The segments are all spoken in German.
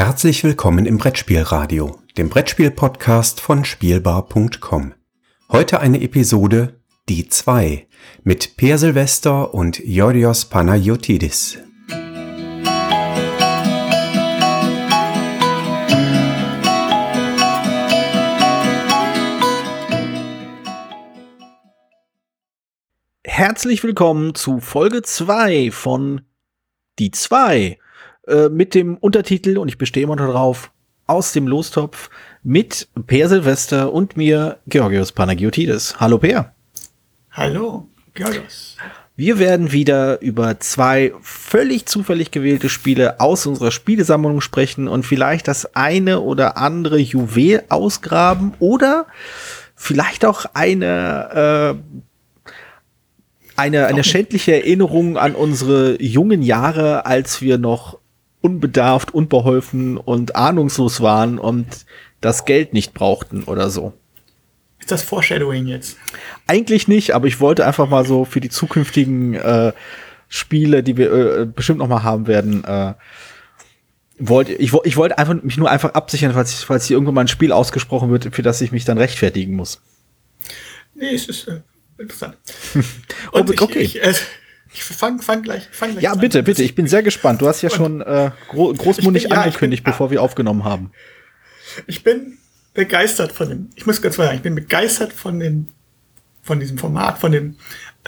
Herzlich willkommen im Brettspielradio, dem Brettspiel-Podcast von Spielbar.com. Heute eine Episode Die zwei mit Per Silvester und Yorios Panayotidis. Herzlich willkommen zu Folge 2 von Die 2 äh, mit dem Untertitel, und ich bestehe immer darauf, aus dem Lostopf mit Per Silvester und mir, Georgios Panagiotidis. Hallo Per. Hallo, Georgios. Wir werden wieder über zwei völlig zufällig gewählte Spiele aus unserer Spielesammlung sprechen und vielleicht das eine oder andere Juwel ausgraben oder vielleicht auch eine äh, eine, eine schändliche Erinnerung an unsere jungen Jahre, als wir noch unbedarft, unbeholfen und ahnungslos waren und das Geld nicht brauchten oder so. Ist das Foreshadowing jetzt? Eigentlich nicht, aber ich wollte einfach mal so für die zukünftigen äh, Spiele, die wir äh, bestimmt noch mal haben werden, äh, wollte ich, ich wollte einfach mich nur einfach absichern, falls, falls hier irgendwann mal ein Spiel ausgesprochen wird, für das ich mich dann rechtfertigen muss. Nee, es ist äh, interessant. Und okay. Ich, ich, äh, ich fang, fang gleich, fang gleich Ja, bitte, an. bitte. Ich bin sehr gespannt. Du hast ja schon äh, gro großmundig bin, angekündigt, ja, bin, bevor wir aufgenommen haben. Ich bin begeistert von dem, ich muss ganz klar sagen, ich bin begeistert von dem, von diesem Format, von dem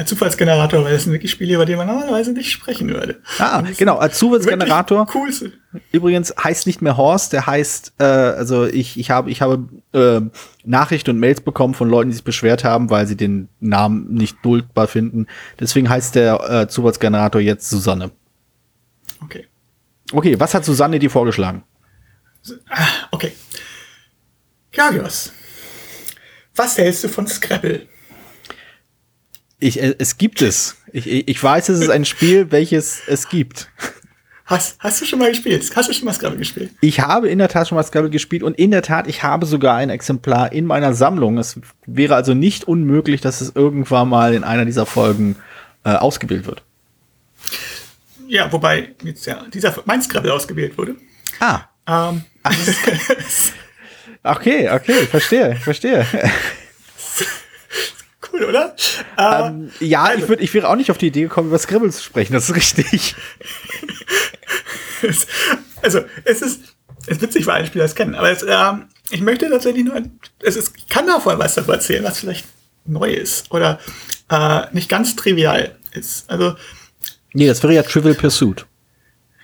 Zufallsgenerator, weil das sind wirklich Spiele, über die man normalerweise nicht sprechen würde. Ah, genau, als Zufallsgenerator. Cool. Übrigens heißt nicht mehr Horst, der heißt, äh, also ich, ich habe, ich habe äh, Nachrichten und Mails bekommen von Leuten, die sich beschwert haben, weil sie den Namen nicht duldbar finden. Deswegen heißt der äh, Zufallsgenerator jetzt Susanne. Okay. Okay, was hat Susanne dir vorgeschlagen? Ah, okay. Kagios, was hältst du von Scrabble? Ich, äh, es gibt es. Ich, ich weiß, es ist ein Spiel, welches es gibt. Hast, hast du schon mal gespielt? Hast du schon mal Scrabble gespielt? Ich habe in der Tat schon mal Scrabble gespielt und in der Tat, ich habe sogar ein Exemplar in meiner Sammlung. Es wäre also nicht unmöglich, dass es irgendwann mal in einer dieser Folgen äh, ausgewählt wird. Ja, wobei jetzt ja dieser mein Scrabble ausgewählt wurde. Ah. Ähm. okay, okay, verstehe, verstehe cool, oder? Ähm, äh, ja, also. ich, würd, ich wäre auch nicht auf die Idee gekommen, über Scribble zu sprechen, das ist richtig. also, es ist, es ist witzig, weil ein Spieler das kennen, aber es, äh, ich möchte tatsächlich nur, es ist, ich kann davon was darüber erzählen, was vielleicht neu ist oder äh, nicht ganz trivial ist. Also, nee, das wäre ja Trivial Pursuit.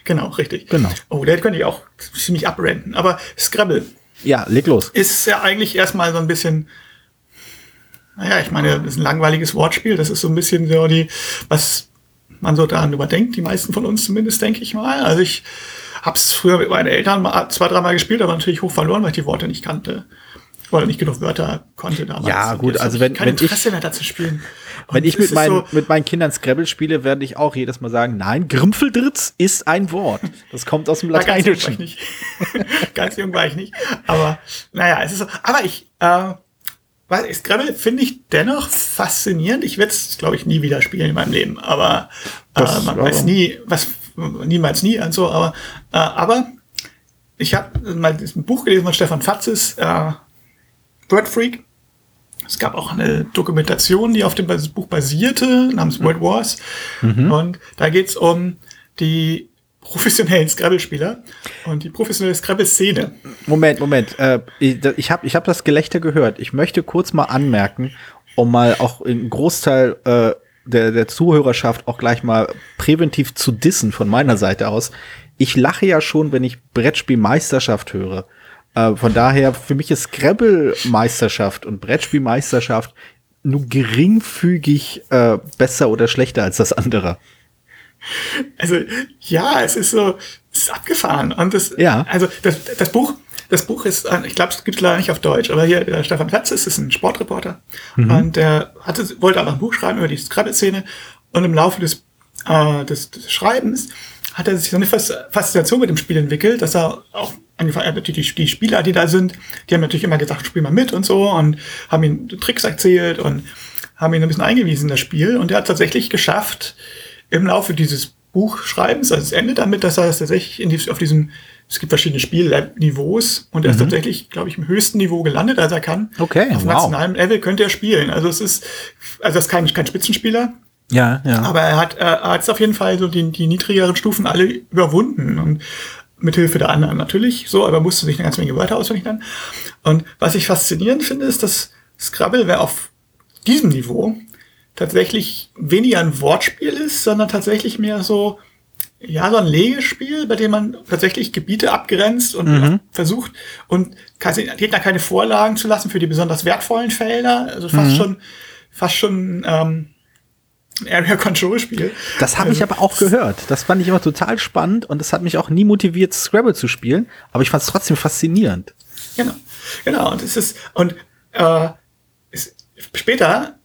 Genau, richtig. Genau. Oh, der könnte ich auch ziemlich abrenten. Aber Scrabble. Ja, leg los. Ist ja eigentlich erstmal so ein bisschen naja, ich meine, das ist ein langweiliges Wortspiel. Das ist so ein bisschen so die, was man so daran überdenkt, die meisten von uns zumindest, denke ich mal. Also ich habe es früher mit meinen Eltern mal, zwei, dreimal gespielt, aber natürlich hoch verloren, weil ich die Worte nicht kannte. Oder nicht genug Wörter konnte damals. Ja, gut, also wenn, kein wenn Interesse ich, mehr dazu spielen. Und wenn ich mit meinen, so mit meinen Kindern Scrabble spiele, werde ich auch jedes Mal sagen, nein, Grimpfeldritz ist ein Wort. Das kommt aus dem Lateinischen. ganz jung war ich nicht. ganz jung war ich nicht. Aber naja, es ist so. Aber ich, äh, weil Scrabble finde ich dennoch faszinierend. Ich werde es, glaube ich, nie wieder spielen in meinem Leben. Aber äh, man weiß nie, was niemals nie und so. Aber, äh, aber ich habe mal ein Buch gelesen von Stefan Fatzes, äh, Word Freak. Es gab auch eine Dokumentation, die auf dem Buch basierte, namens World Wars. Mhm. Und da geht es um die professionellen Scrabble-Spieler und die professionelle Scrabble-Szene. Moment, Moment. Äh, ich habe ich hab das Gelächter gehört. Ich möchte kurz mal anmerken, um mal auch einen Großteil äh, der, der Zuhörerschaft auch gleich mal präventiv zu dissen von meiner Seite aus. Ich lache ja schon, wenn ich Brettspielmeisterschaft höre. Äh, von daher, für mich ist Scrabble-Meisterschaft und Brettspielmeisterschaft nur geringfügig äh, besser oder schlechter als das andere. Also ja, es ist so, es ist abgefahren. Und das, ja. also das, das Buch, das Buch ist, ich glaube, es gibt es leider nicht auf Deutsch, aber hier der Stefan Platz ist, ist ein Sportreporter mhm. und der hatte, wollte einfach ein Buch schreiben über die Scrabble-Szene und im Laufe des, äh, des, des Schreibens hat er sich so eine Faszination mit dem Spiel entwickelt, dass er auch angefangen hat, die, die Spieler, die da sind, die haben natürlich immer gesagt, spiel mal mit und so und haben ihm Tricks erzählt und haben ihn ein bisschen eingewiesen in das Spiel und er hat tatsächlich geschafft, im Laufe dieses Buchschreibens. Also es endet damit, dass er tatsächlich in die, auf diesem, es gibt verschiedene Spielniveaus und er ist Mhm. tatsächlich, glaube ich, im höchsten Niveau gelandet, als er kann. Okay, Auf wow. nationalem Level könnte er spielen. Also es ist, also das ist kein, kein Spitzenspieler, Ja, ja. aber er hat, er hat es auf jeden Fall so die, die niedrigeren Stufen alle überwunden und mit Hilfe der anderen natürlich so, aber er musste sich eine ganze Menge Wörter auswendig lernen. Und was ich faszinierend finde, ist, dass Scrabble wer auf diesem Niveau tatsächlich weniger ein Wortspiel ist, sondern tatsächlich mehr so, ja, so ein Legespiel, bei dem man tatsächlich Gebiete abgrenzt und versucht und Gegner keine Vorlagen zu lassen für die besonders wertvollen Felder. Also fast schon, fast schon ähm, ein Area Control Spiel. Das habe ich aber auch gehört. Das fand ich immer total spannend und das hat mich auch nie motiviert, Scrabble zu spielen. Aber ich fand es trotzdem faszinierend. Genau, genau. Und es ist und äh, es, später,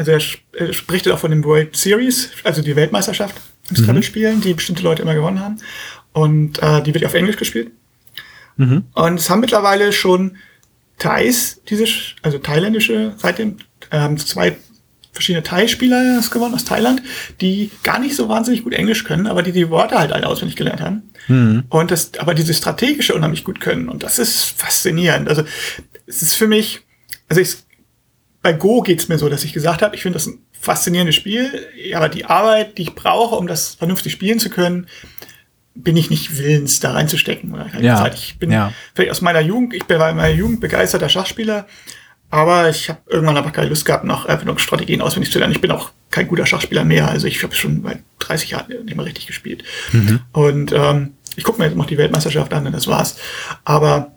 also er, er spricht auch von dem World Series, also die Weltmeisterschaft im Scrabble-Spielen, die bestimmte Leute immer gewonnen haben. Und äh, die wird auf Englisch gespielt. Und es haben mittlerweile schon Thais, diese, also thailändische, seitdem ähm, zwei verschiedene Thai-Spieler das gewonnen aus Thailand, die gar nicht so wahnsinnig gut Englisch können, aber die die Worte halt alle auswendig gelernt haben. Und das, aber diese strategische unheimlich gut können. Und das ist faszinierend. Also es ist für mich, also ich, bei Go geht's mir so, dass ich gesagt habe, ich finde das ein faszinierendes Spiel, aber die Arbeit, die ich brauche, um das vernünftig spielen zu können, bin ich nicht willens, da reinzustecken. Oder keine Ja, Zeit. Ich bin ja. vielleicht aus meiner Jugend, ich bin bei meiner Jugend begeisterter Schachspieler, aber ich habe irgendwann aber keine Lust gehabt, noch Erfindungsstrategien auswendig zu lernen. Ich bin auch kein guter Schachspieler mehr. Also ich habe schon bei 30 Jahren nicht mehr richtig gespielt. Und ähm, ich gucke mir jetzt noch die Weltmeisterschaft an und das war's. Aber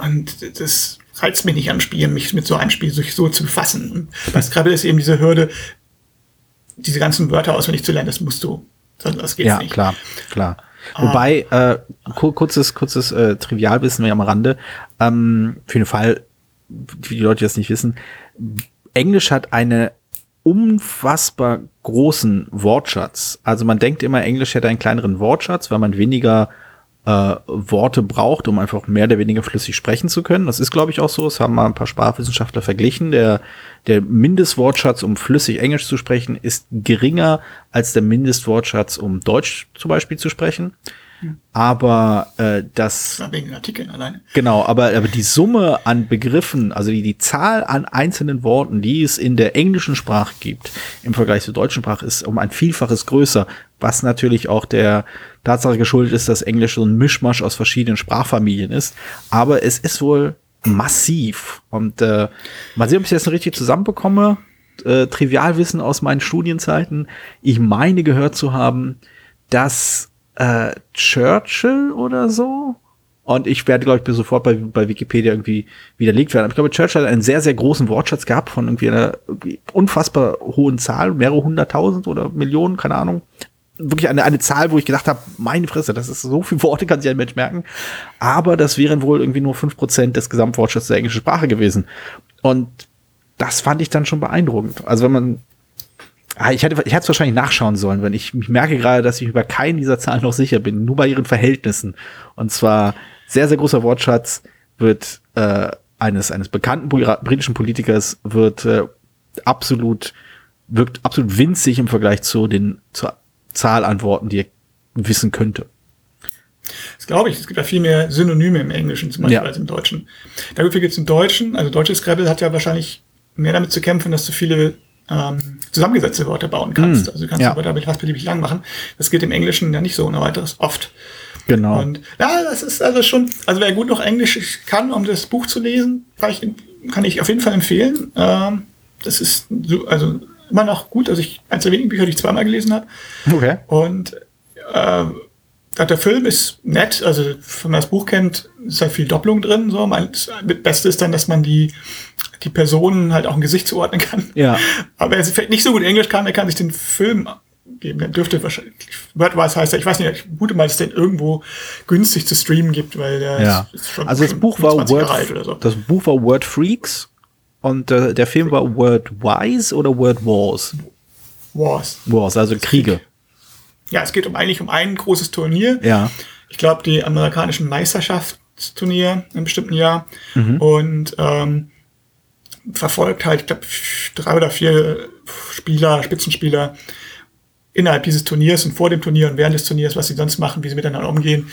und das reizt mich nicht am Spiel, mich mit so einem Spiel so, so zu befassen. Und bei Scrabble ist eben diese Hürde, diese ganzen Wörter auswendig zu lernen, das musst du. Sonst das geht's ja, nicht. klar, klar. Wobei, äh, ku- kurzes, kurzes äh, Trivialwissen wir am Rande. Ähm, für den Fall, für die Leute, die das nicht wissen, Englisch hat eine unfassbar großen Wortschatz. Also man denkt immer, Englisch hätte einen kleineren Wortschatz, weil man weniger äh, Worte braucht, um einfach mehr oder weniger flüssig sprechen zu können. Das ist, glaube ich, auch so. Das haben mal ein paar Sprachwissenschaftler verglichen. Der, der Mindestwortschatz, um flüssig Englisch zu sprechen, ist geringer als der Mindestwortschatz, um Deutsch zum Beispiel zu sprechen. Aber äh, das Ja, Wegen den Artikeln alleine. Genau, aber, aber die Summe an Begriffen, also die, die Zahl an einzelnen Worten, die es in der englischen Sprache gibt, im Vergleich zur deutschen Sprache, ist um ein Vielfaches größer, was natürlich auch der Tatsache geschuldet ist, dass Englisch so ein Mischmasch aus verschiedenen Sprachfamilien ist. Aber es ist wohl massiv. Und äh, mal sehen, ob ich das richtig zusammenbekomme. Äh, Trivialwissen aus meinen Studienzeiten. Ich meine gehört zu haben, dass äh, Churchill oder so und ich werde, glaube ich, sofort bei, bei Wikipedia irgendwie widerlegt werden. Aber ich glaube, Churchill hat einen sehr, sehr großen Wortschatz gehabt von irgendwie einer unfassbar hohen Zahl, mehrere hunderttausend oder Millionen, keine Ahnung. Wirklich eine, eine Zahl, wo ich gedacht habe, meine Fresse, das ist so viele Worte, kann sich ein Mensch merken. Aber das wären wohl irgendwie nur fünf Prozent des Gesamtwortschatzes der englischen Sprache gewesen. Und das fand ich dann schon beeindruckend. Also wenn man Ah, ich hätte ich hätte es wahrscheinlich nachschauen sollen, wenn ich, ich merke gerade, dass ich über keinen dieser Zahlen noch sicher bin, nur bei ihren Verhältnissen. Und zwar sehr, sehr großer Wortschatz wird äh, eines, eines bekannten Bri- britischen Politikers wird äh, absolut, wirkt absolut winzig im Vergleich zu den zur Zahl an Worten, die er wissen könnte. Das glaube ich. Es gibt ja viel mehr Synonyme im Englischen zum Beispiel Ja. als im Deutschen. Dafür gibt es im Deutschen, also deutsches Scrabble hat ja wahrscheinlich mehr damit zu kämpfen, dass du viele ähm, zusammengesetzte Wörter bauen kannst. Mm, Also du kannst ja. Wörter damit fast beliebig lang machen. Das geht im Englischen ja nicht so ohne weiteres oft. Genau. Und ja, das ist also schon, also wer gut noch Englisch kann, um das Buch zu lesen, kann ich, kann ich auf jeden Fall empfehlen. Ähm, das ist so, also immer noch gut. Also ich, eins der wenigen Bücher, die ich zweimal gelesen habe. okay. Und äh, der Film ist nett, also wenn man das Buch kennt, ist halt viel Doppelung drin. So. Mein, das Beste ist dann, dass man die, die Personen halt auch ein Gesicht zuordnen kann. Ja. Aber wer vielleicht nicht so gut Englisch kann, der kann sich den Film geben. Der dürfte wahrscheinlich, Wordwise heißt er, ich weiß nicht, ich vermute mal, dass es den irgendwo günstig zu streamen gibt, weil der Ja. ist, ist schon Also das Buch war 20 Word, Jahre alt oder so. das Buch war Word Freaks und äh, der Film war Word Wise oder Word Wars. Wars. Wars, also Kriege. Ja, es geht um eigentlich um ein großes Turnier. Ja. ich glaube, die amerikanischen Meisterschaftsturnier im bestimmten Jahr Mhm. und ähm, verfolgt halt, ich glaube, drei oder vier Spieler, Spitzenspieler innerhalb dieses Turniers und vor dem Turnier und während des Turniers, was sie sonst machen, wie sie miteinander umgehen.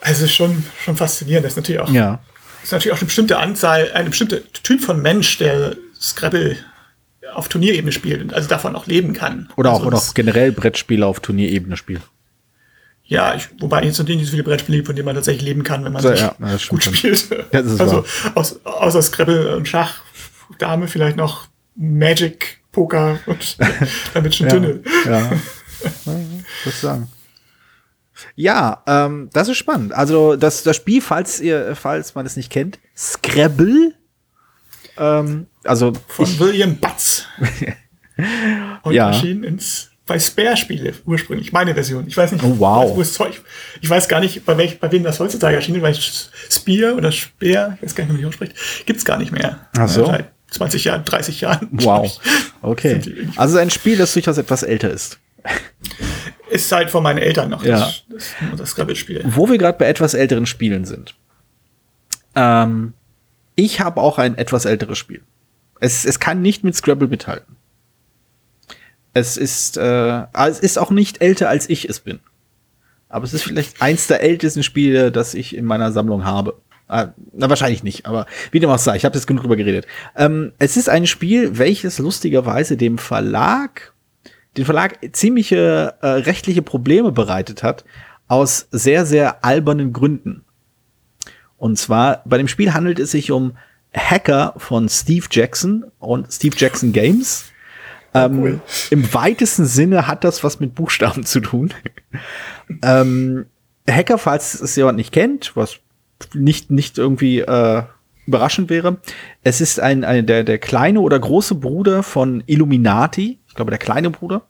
Also es ist schon, schon faszinierend. Das ist natürlich auch, Ja. Das ist natürlich auch eine bestimmte Anzahl, eine bestimmte Typ von Mensch, der Scrabble auf Turnierebene spielt und also davon auch leben kann. Oder auch, also oder auch generell Brettspiele auf Turnierebene spielen. Ja, ich, wobei ich jetzt natürlich nicht so viele Brettspiele, von denen man tatsächlich leben kann, wenn man So, sich ja, das gut spielt. Das ist also aus, außer Scrabble und Schach, Dame vielleicht noch Magic, Poker und damit schon dünne. Ja. Was sagen? Ja, ähm, das ist spannend. Also das, das Spiel, falls ihr, falls man es nicht kennt, Scrabble. Ähm, also Von ich, William Butz. Und Ja. erschienen ins, bei Spare-Spiele ursprünglich, meine Version. Ich weiß nicht, Oh, wow. wo es Zeug, ich weiß gar nicht, bei, welch, bei wem das heutzutage erschienen ist, weil Spear oder Speer, ich weiß gar nicht, wie man ausspricht, gibt's gar nicht mehr. Ach so. Seit 20 Jahren, 30 Jahren. wow. Okay. Also ein Spiel, das durchaus etwas älter ist. Ist halt von meinen Eltern noch, Ja. das, das, das Scrabble-Spiel. Wo wir gerade bei etwas älteren Spielen sind. Ähm, ich habe auch ein etwas älteres Spiel. Es, es kann nicht mit Scrabble mithalten. Es ist, äh, es ist auch nicht älter, als ich es bin. Aber es ist vielleicht eins der ältesten Spiele, das ich in meiner Sammlung habe. Ah, na, wahrscheinlich nicht, aber wie dem auch sei, ich habe jetzt genug drüber geredet. Ähm, es ist ein Spiel, welches lustigerweise dem Verlag, den Verlag ziemliche äh, rechtliche Probleme bereitet hat, aus sehr, sehr albernen Gründen. Und zwar, bei dem Spiel handelt es sich um Hacker von Steve Jackson und Steve Jackson Games. Ähm, Cool. Im weitesten Sinne hat das was mit Buchstaben zu tun. ähm, Hacker, falls es jemand nicht kennt, was nicht, nicht irgendwie äh, überraschend wäre, es ist ein, ein der, der kleine oder große Bruder von Illuminati, ich glaube der kleine Bruder.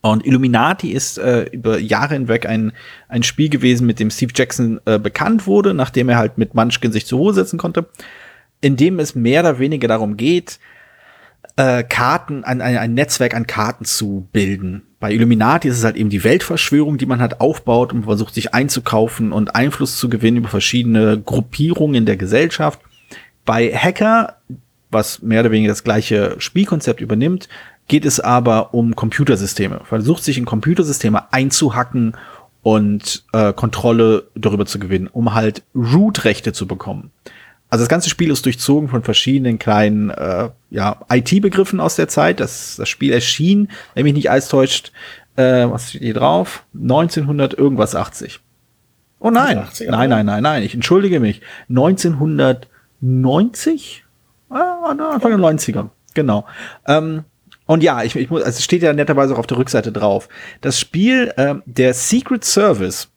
Und Illuminati ist äh, über Jahre hinweg ein, ein Spiel gewesen, mit dem Steve Jackson äh, bekannt wurde, nachdem er halt mit Munchkin sich zur Ruhe setzen konnte, in dem es mehr oder weniger darum geht, äh, Karten, ein, ein, ein Netzwerk an Karten zu bilden. Bei Illuminati ist es halt eben die Weltverschwörung, die man halt aufbaut und versucht sich einzukaufen und Einfluss zu gewinnen über verschiedene Gruppierungen in der Gesellschaft. Bei Hacker, was mehr oder weniger das gleiche Spielkonzept übernimmt, geht es aber um Computersysteme. Versucht sich in Computersysteme einzuhacken und äh, Kontrolle darüber zu gewinnen, um halt Root-Rechte zu bekommen. Also das ganze Spiel ist durchzogen von verschiedenen kleinen äh, ja, IT-Begriffen aus der Zeit. Das, das Spiel erschien, wenn mich nicht alles täuscht, äh, was steht hier drauf? 1900 irgendwas 80. Oh nein, 80er, nein, nein, nein, nein, ich entschuldige mich. 1990? Ah, Anfang der 90er, genau. Ähm, und ja, ich, ich muss, also es steht ja netterweise auch auf der Rückseite drauf. Das Spiel, äh, der Secret Service,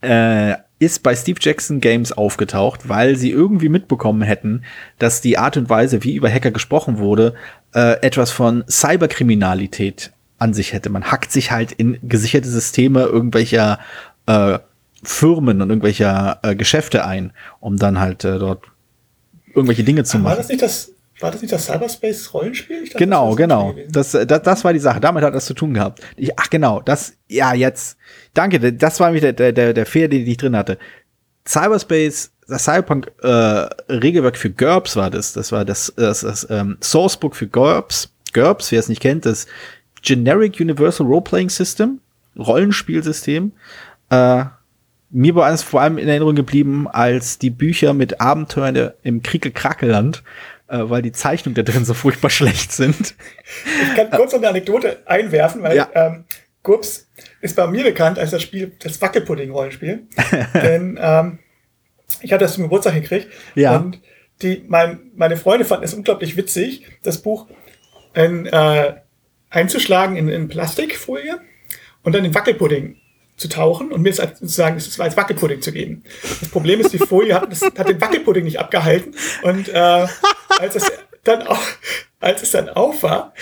äh, ist bei Steve Jackson Games aufgetaucht, weil sie irgendwie mitbekommen hätten, dass die Art und Weise, wie über Hacker gesprochen wurde, äh, etwas von Cyberkriminalität an sich hätte. Man hackt sich halt in gesicherte Systeme irgendwelcher äh, Firmen und irgendwelcher äh, Geschäfte ein, um dann halt äh, dort irgendwelche Dinge zu War machen. das nicht das, war das nicht das Cyberspace-Rollenspiel? Genau, das genau. Das, äh, das, das war die Sache. Damit hat das zu tun gehabt. Ich, ach genau, das, ja, jetzt. Danke, das war nämlich der, der, der Fehler, den ich drin hatte. Cyberspace, das Cyberpunk äh, Regelwerk für GURPS war das. Das war das, das, das ähm, Sourcebook für GURPS. GURPS, wer es nicht kennt, das Generic Universal Role-Playing System, Rollenspielsystem. Äh, mir war es vor allem in Erinnerung geblieben als die Bücher mit Abenteuern der- im Krickel-Krackeland, äh, weil die Zeichnungen da drin so furchtbar schlecht sind. Ich kann kurz noch eine Anekdote einwerfen, weil Ja. ähm, GURPS ist bei mir bekannt als das Spiel, das Wackelpudding-Rollenspiel. Denn ähm, ich hatte das zum Geburtstag gekriegt. Ja. Und die, mein, meine Freunde fanden es unglaublich witzig, das Buch in, äh, einzuschlagen in, in Plastikfolie und dann in Wackelpudding zu tauchen und mir es als- sozusagen es als Wackelpudding zu geben. Das Problem ist, die Folie hat, das, hat den Wackelpudding nicht abgehalten und äh, als es dann auch, als es dann auf war,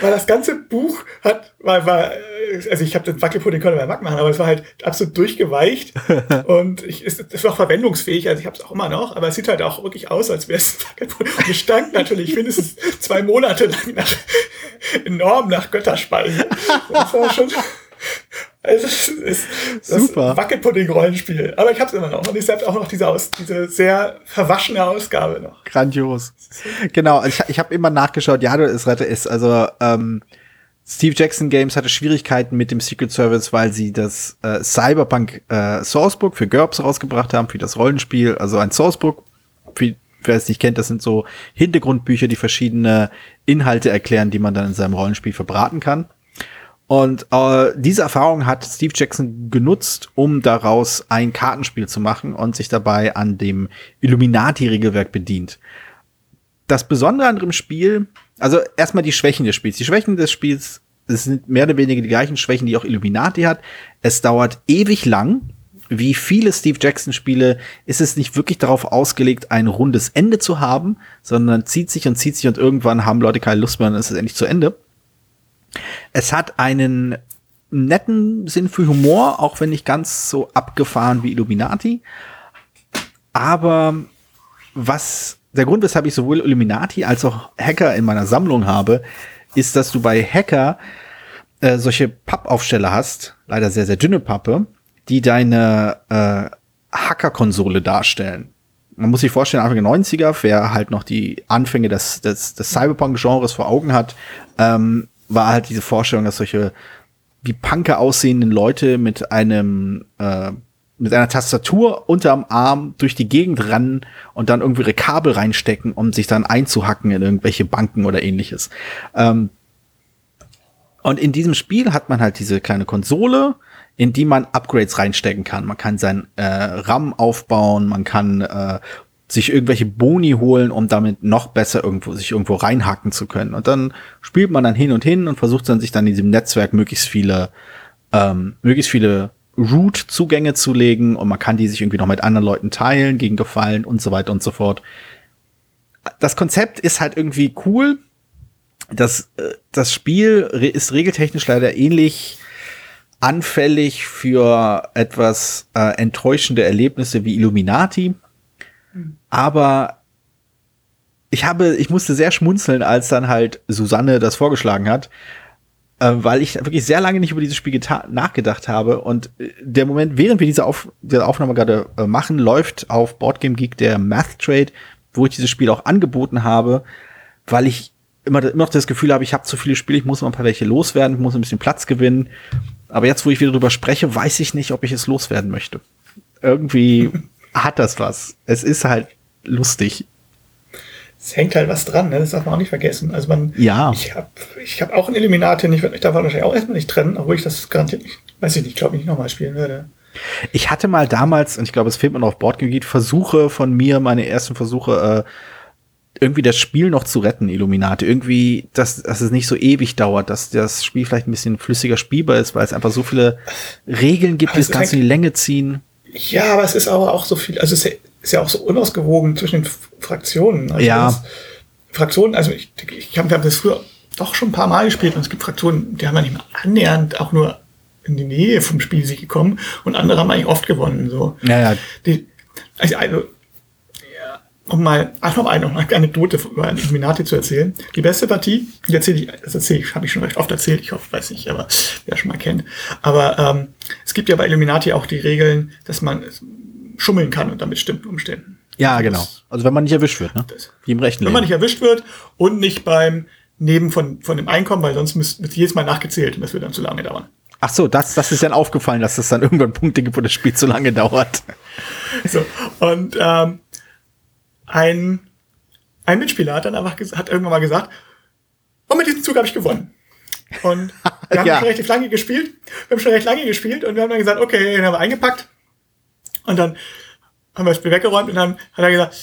war das ganze Buch hat, war, war also ich habe den Wackelpudding konnte man machen, aber es war halt absolut durchgeweicht und ich, es, es war auch verwendungsfähig, also ich habe es auch immer noch, aber es sieht halt auch wirklich aus, als wäre es ein Wackelpudding. Und es stank natürlich mindestens zwei Monate lang nach, enorm nach Götterspeise. Das war schon, also es ist das Super. Wackelpudding-Rollenspiel. Aber ich habe es immer noch und ich habe auch noch diese, aus, diese sehr verwaschene Ausgabe noch. Grandios. Genau, ich, ich habe immer nachgeschaut, ja, du es Rette ist. Also, ähm, Steve Jackson Games hatte Schwierigkeiten mit dem Secret Service, weil sie das äh, Cyberpunk äh, Sourcebook für GURPS rausgebracht haben, für das Rollenspiel. Also ein Sourcebook, für, wer es nicht kennt, das sind so Hintergrundbücher, die verschiedene Inhalte erklären, die man dann in seinem Rollenspiel verbraten kann. Und äh, diese Erfahrung hat Steve Jackson genutzt, um daraus ein Kartenspiel zu machen und sich dabei an dem Illuminati-Regelwerk bedient. Das Besondere an dem Spiel, also erstmal die Schwächen des Spiels. Die Schwächen des Spiels es sind mehr oder weniger die gleichen Schwächen, die auch Illuminati hat. Es dauert ewig lang. Wie viele Steve Jackson-Spiele ist es nicht wirklich darauf ausgelegt, ein rundes Ende zu haben, sondern zieht sich und zieht sich und irgendwann haben Leute keine Lust mehr und ist es endlich zu Ende. Es hat einen netten Sinn für Humor, auch wenn nicht ganz so abgefahren wie Illuminati. Aber was der Grund, weshalb ich sowohl Illuminati als auch Hacker in meiner Sammlung habe, ist, dass du bei Hacker äh, solche Pappaufsteller hast, leider sehr, sehr dünne Pappe, die deine äh, Hacker-Konsole darstellen. Man muss sich vorstellen, Anfang der 90er, wer halt noch die Anfänge des, des, des Cyberpunk-Genres vor Augen hat, ähm, war halt diese Vorstellung, dass solche wie Punker aussehenden Leute mit einem äh, mit einer Tastatur unterm Arm durch die Gegend rennen und dann irgendwie ihre Kabel reinstecken, um sich dann einzuhacken in irgendwelche Banken oder ähnliches. Ähm, und in diesem Spiel hat man halt diese kleine Konsole, in die man Upgrades reinstecken kann. Man kann sein äh, RAM aufbauen, man kann äh, sich irgendwelche Boni holen, um damit noch besser irgendwo sich irgendwo reinhacken zu können. Und dann spielt man dann hin und hin und versucht dann sich dann in diesem Netzwerk möglichst viele ähm, möglichst viele Root-Zugänge zu legen und man kann die sich irgendwie noch mit anderen Leuten teilen, gegen Gefallen und so weiter und so fort. Das Konzept ist halt irgendwie cool. Das, äh, das Spiel ist regeltechnisch leider ähnlich anfällig für etwas äh, enttäuschende Erlebnisse wie Illuminati. Aber ich habe, ich musste sehr schmunzeln, als dann halt Susanne das vorgeschlagen hat, äh, weil ich wirklich sehr lange nicht über dieses Spiel nachgedacht habe. Und äh, der Moment, während wir diese, Auf diese Aufnahme gerade äh, machen, läuft auf Boardgame Geek der Math Trade, wo ich dieses Spiel auch angeboten habe, weil ich immer, immer noch das Gefühl habe, ich habe zu viele Spiele, ich muss mal ein paar welche loswerden, ich muss ein bisschen Platz gewinnen. Aber jetzt, wo ich wieder drüber spreche, weiß ich nicht, ob ich es loswerden möchte. Irgendwie hat das was. Es ist halt lustig. Es hängt halt was dran, ne? das darf man auch nicht vergessen. Also man, ja. ich habe ich hab auch ein Illuminati und ich würde mich davon wahrscheinlich auch erstmal nicht trennen, obwohl ich das garantiert nicht, weiß ich nicht, glaube ich nicht nochmal spielen würde. Ich hatte mal damals, und ich glaube, es fehlt mir noch auf Bordgebiet, Versuche von mir, meine ersten Versuche, äh, irgendwie das Spiel noch zu retten, Illuminati. Irgendwie, dass, dass es nicht so ewig dauert, dass das Spiel vielleicht ein bisschen flüssiger spielbar ist, weil es einfach so viele Regeln gibt, die das Ganze in die Länge ziehen. Ja, aber es ist aber auch so viel, also es ist ja auch so unausgewogen zwischen den Fraktionen. Also ja. Fraktionen, also ich, ich habe hab das früher doch schon ein paar Mal gespielt und es gibt Fraktionen, die haben ja nicht mal annähernd auch nur in die Nähe vom Spiel sich gekommen und andere haben eigentlich oft gewonnen. So. Ja, ja. Die, also, also um mal ach, noch eine, eine Anekdote über ein Illuminati zu erzählen. Die beste Partie, die erzähle ich, das erzähle ich, habe ich schon recht oft erzählt, ich hoffe, weiß nicht, aber wer schon mal kennt. Aber ähm, es gibt ja bei Illuminati auch die Regeln, dass man schummeln kann unter bestimmten Umständen. Ja, genau. Also wenn man nicht erwischt wird, ne? Das, Wie im rechten Wenn Leben. man nicht erwischt wird und nicht beim Neben von, von dem Einkommen, weil sonst müsste wird jedes Mal nachgezählt und das würde dann zu lange dauern. Ach so, das, das ist dann aufgefallen, dass es dann irgendwann Punkte gibt, wo das Spiel zu lange dauert. So, und ähm, ein, ein Mitspieler hat dann einfach hat irgendwann mal gesagt, und mit diesem Zug habe ich gewonnen. Und wir haben Ja. schon recht lange gespielt. Wir haben schon recht lange gespielt und wir haben dann gesagt, okay, den haben wir eingepackt. Und dann haben wir das Spiel weggeräumt und dann hat er gesagt,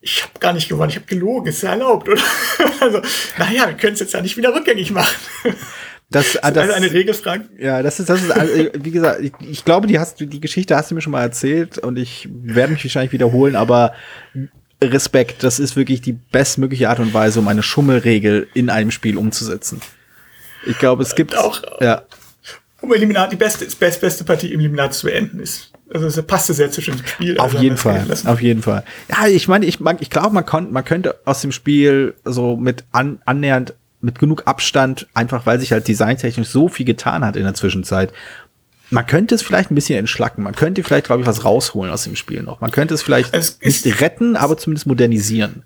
ich habe gar nicht gewonnen, ich habe gelogen, ist ja erlaubt, oder? Also, naja, wir können es jetzt ja nicht wieder rückgängig machen. Das, ah, das, also eine Regelfrage. ja, das ist, das ist, also, wie gesagt, ich, ich glaube, die hast du, die Geschichte hast du mir schon mal erzählt und ich werde mich wahrscheinlich wiederholen, aber Respekt, das ist wirklich die bestmögliche Art und Weise, um eine Schummelregel in einem Spiel umzusetzen. Ich glaube, es gibt Auch- ja, Um Illuminati, die beste, best, beste Partie im Illuminati zu beenden ist. Also es passte sehr zu dem Spiel. Auf also jeden Fall, auf jeden Fall. Ja, ich meine, ich, mag- ich glaube, man, kon, man könnte aus dem Spiel so mit an, annähernd, mit genug Abstand, einfach weil sich halt designtechnisch so viel getan hat in der Zwischenzeit. Man könnte es vielleicht ein bisschen entschlacken. Man könnte vielleicht, glaube ich, was rausholen aus dem Spiel noch. Man könnte es vielleicht Es ist- nicht retten, aber zumindest modernisieren.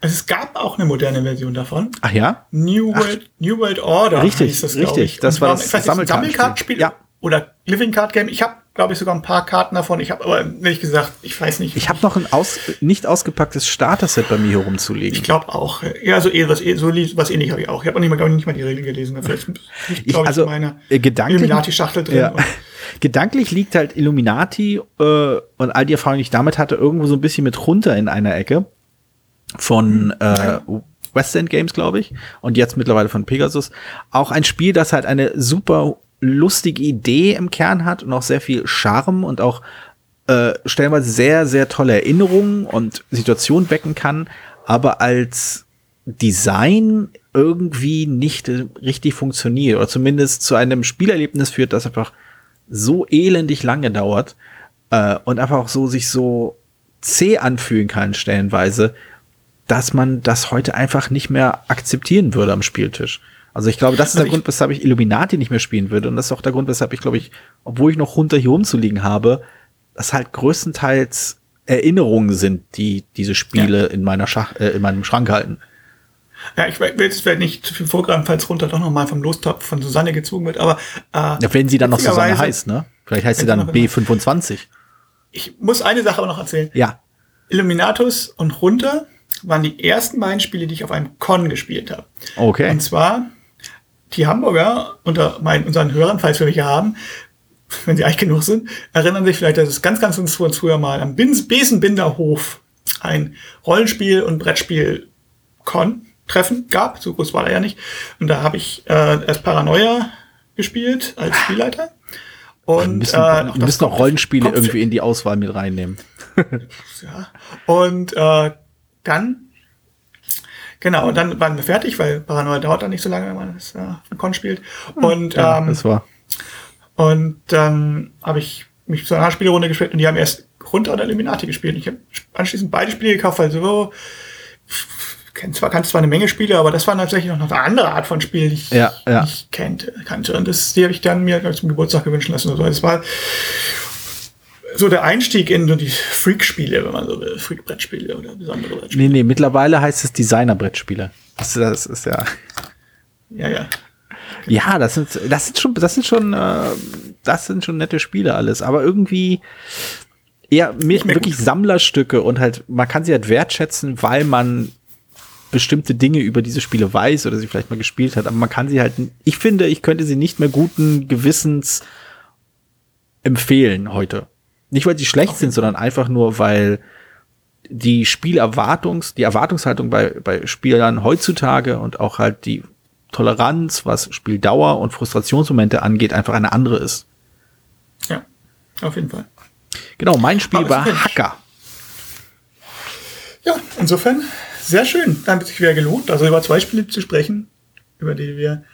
Also es gab auch eine moderne Version davon. Ach ja? New World, New World Order. Richtig, das, richtig. Ich. Das war das. Sammelkartenspiel Ja. oder Living Card Game. Ich habe, glaube ich, sogar ein paar Karten davon. Ich habe aber ehrlich gesagt, ich weiß nicht. Ich habe noch ein aus, nicht ausgepacktes Starter-Set bei mir hier Ich glaube auch. Ja, so eh, was, eh- so was ähnlich habe ich auch. Ich habe auch nicht mal, glaube ich, nicht mal die Regeln gelesen. Vielleicht liegt, Ich, glaube ich, also meine äh, gedanklich, Illuminati-Schachtel drin. ja. Gedanklich liegt halt Illuminati äh, und all die Erfahrungen, die ich damit hatte, irgendwo so ein bisschen mit runter in einer Ecke von äh, West End Games, glaube ich, und jetzt mittlerweile von Pegasus. Auch ein Spiel, das halt eine super lustige Idee im Kern hat und auch sehr viel Charme und auch äh, stellenweise sehr, sehr tolle Erinnerungen und Situationen wecken kann, aber als Design irgendwie nicht richtig funktioniert oder zumindest zu einem Spielerlebnis führt, das einfach so elendig lange dauert äh, und einfach auch so sich so zäh anfühlen kann stellenweise, dass man das heute einfach nicht mehr akzeptieren würde am Spieltisch. Also ich glaube, das ist Also der ich- Grund, weshalb ich Illuminati nicht mehr spielen würde. Und das ist auch der Grund, weshalb ich, glaube ich, obwohl ich noch runter hier rumzuliegen habe, das halt größtenteils Erinnerungen sind, die diese Spiele in meiner Schach, äh, in meinem Schrank halten. Ja, ich will jetzt vielleicht nicht zu viel vorgreifen, falls runter doch noch mal vom Lostopf von Susanne gezogen wird, aber äh, Ja, wenn sie dann noch Susanne witzigerweise- heißt, ne? Vielleicht heißt sie dann sie noch- B25. ich muss eine Sache aber noch erzählen. Ja. Illuminatus und Runter waren die ersten beiden Spiele, die ich auf einem Con gespielt habe. Okay. Und zwar die Hamburger unter meinen, unseren Hörern, falls wir welche haben, wenn sie eigentlich genug sind, erinnern sich vielleicht, dass es ganz, ganz uns uns früher mal am Besenbinderhof ein Rollenspiel- und Brettspiel-Con-Treffen gab. So groß war er ja nicht. Und da habe ich äh, erst Paranoia gespielt als Spielleiter. Wir Und müssen, äh, wir müssen auch Rollenspiele irgendwie in die Auswahl mit reinnehmen. ja. Und äh, dann, genau, und dann waren wir fertig, weil Paranoia dauert dann nicht so lange, wenn man das äh, von Con spielt. Und, Ja, ähm, das war. und dann habe ich mich zu einer Spielrunde gespielt und die haben erst runter oder Illuminati gespielt. Ich habe anschließend beide Spiele gekauft, weil so kenn zwar, kannte zwar eine Menge Spiele, aber das war tatsächlich noch eine andere Art von Spiel, die ich Ja, ja. nicht kannte, kannte. Und das, die habe ich dann mir ich, zum Geburtstag gewünscht lassen oder so. Das war so der Einstieg in so die Freak-Spiele, wenn man so will. Freak-Brettspiele oder besondere Brettspiele. Nee, nee, mittlerweile heißt es Designer-Brettspiele. Das, das ist ja. Ja, ja. Ja, das sind, das sind schon, das sind schon, äh, das sind schon nette Spiele alles, aber irgendwie eher mehr, mehr wirklich gut. Sammlerstücke und halt, man kann sie halt wertschätzen, weil man bestimmte Dinge über diese Spiele weiß oder sie vielleicht mal gespielt hat, aber man kann sie halt, ich finde, ich könnte sie nicht mehr guten Gewissens empfehlen heute. Nicht, weil sie schlecht sind, sondern einfach nur, weil die Spielerwartungs, die Erwartungshaltung bei, bei Spielern heutzutage und auch halt die Toleranz, was Spieldauer und Frustrationsmomente angeht, einfach eine andere ist. Ja, auf jeden Fall. Genau, mein Spiel Aber war. Hacker. Ja, insofern sehr schön. Dann hat es sich wieder gelohnt, also über zwei Spiele zu sprechen, über die wir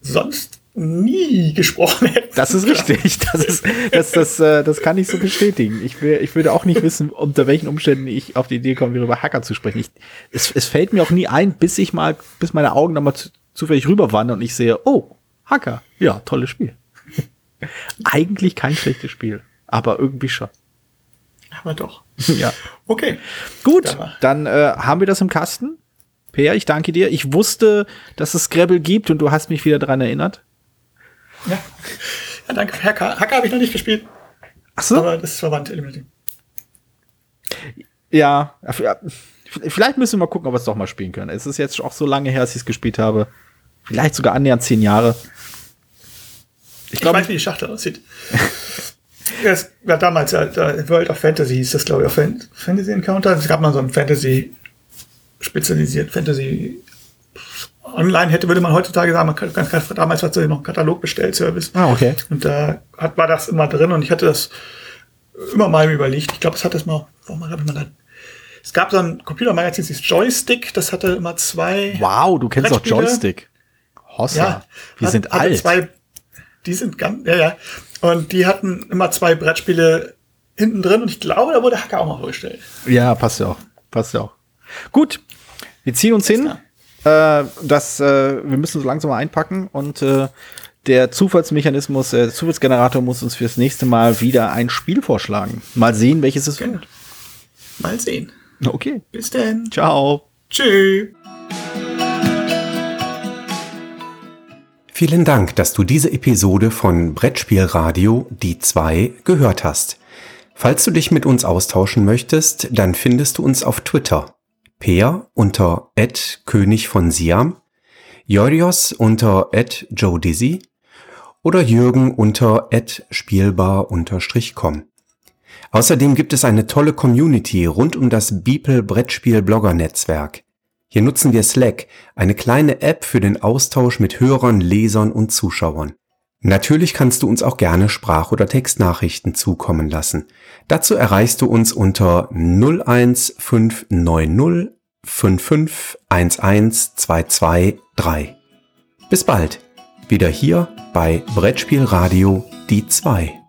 sonst nie gesprochen hätten. Das ist richtig. Das ist, das, das, äh, das kann ich so bestätigen. Ich, will, ich würde auch nicht wissen, unter welchen Umständen ich auf die Idee komme, wieder über Hacker zu sprechen. Ich, es, es fällt mir auch nie ein, bis ich mal, bis meine Augen dann mal zu, zufällig rüberwandern und ich sehe, oh, Hacker. Ja, tolles Spiel. Eigentlich kein schlechtes Spiel, aber irgendwie schon. Aber doch. ja. Okay. Gut, Dann äh, haben wir das im Kasten. Peer, ich danke dir. Ich wusste, dass es Scrabble gibt und du hast mich wieder dran erinnert. Ja, ja danke. Hacker, Hacker habe ich noch nicht gespielt, Ach so? aber das ist verwandt. Illuminati. Ja, vielleicht müssen wir mal gucken, ob wir es doch mal spielen können. Es ist jetzt auch so lange her, dass ich es gespielt habe. Vielleicht sogar annähernd zehn Jahre. Ich Ich glaube, weiß, wie die Schachtel aussieht. Es war damals World of Fantasy hieß das, glaube ich, auf Fan Fantasy Encounter. Es gab mal so ein Fantasy spezialisiert, Fantasy online hätte, würde man heutzutage sagen, man kann, kann, kann, damals hat noch einen Katalogbestellservice. Ah, okay. Und da hat, war das immer drin und ich hatte das immer mal überlegt. Ich glaube, es hat das mal, warum habe ich mal dann? Es gab so ein Computermagazin, das hieß Joystick, das hatte immer zwei. wow, du kennst doch. Joystick. Hossa, Ja, wir hat- sind alt. Zwei, die sind ganz, ja, ja. Und die hatten immer zwei Brettspiele hinten drin und ich glaube, da wurde Hacker auch mal vorgestellt. Ja, passt ja auch. Passt ja auch. Gut, wir ziehen uns hin. Äh, das, äh, wir müssen so langsam mal einpacken und äh, der Zufallsmechanismus, äh, der Zufallsgenerator muss uns fürs nächste Mal wieder ein Spiel vorschlagen. Mal sehen, welches es Genau. wird. Mal sehen. Okay, Bis denn. ciao. Tschüss. Vielen Dank, dass du diese Episode von Brettspielradio Die 2 gehört hast. Falls du dich mit uns austauschen möchtest, dann findest du uns auf Twitter. Peer unter König von Siam, Jorios unter Joe Dizzy oder Jürgen unter spielbar-com. Außerdem gibt es eine tolle Community rund um das Beeple Brettspiel Blogger Netzwerk. Hier nutzen wir Slack, eine kleine App für den Austausch mit Hörern, Lesern und Zuschauern. Natürlich kannst du uns auch gerne Sprach- oder Textnachrichten zukommen lassen. Dazu erreichst du uns unter 01590 5511223. Bis bald, wieder hier bei Brettspielradio die 2.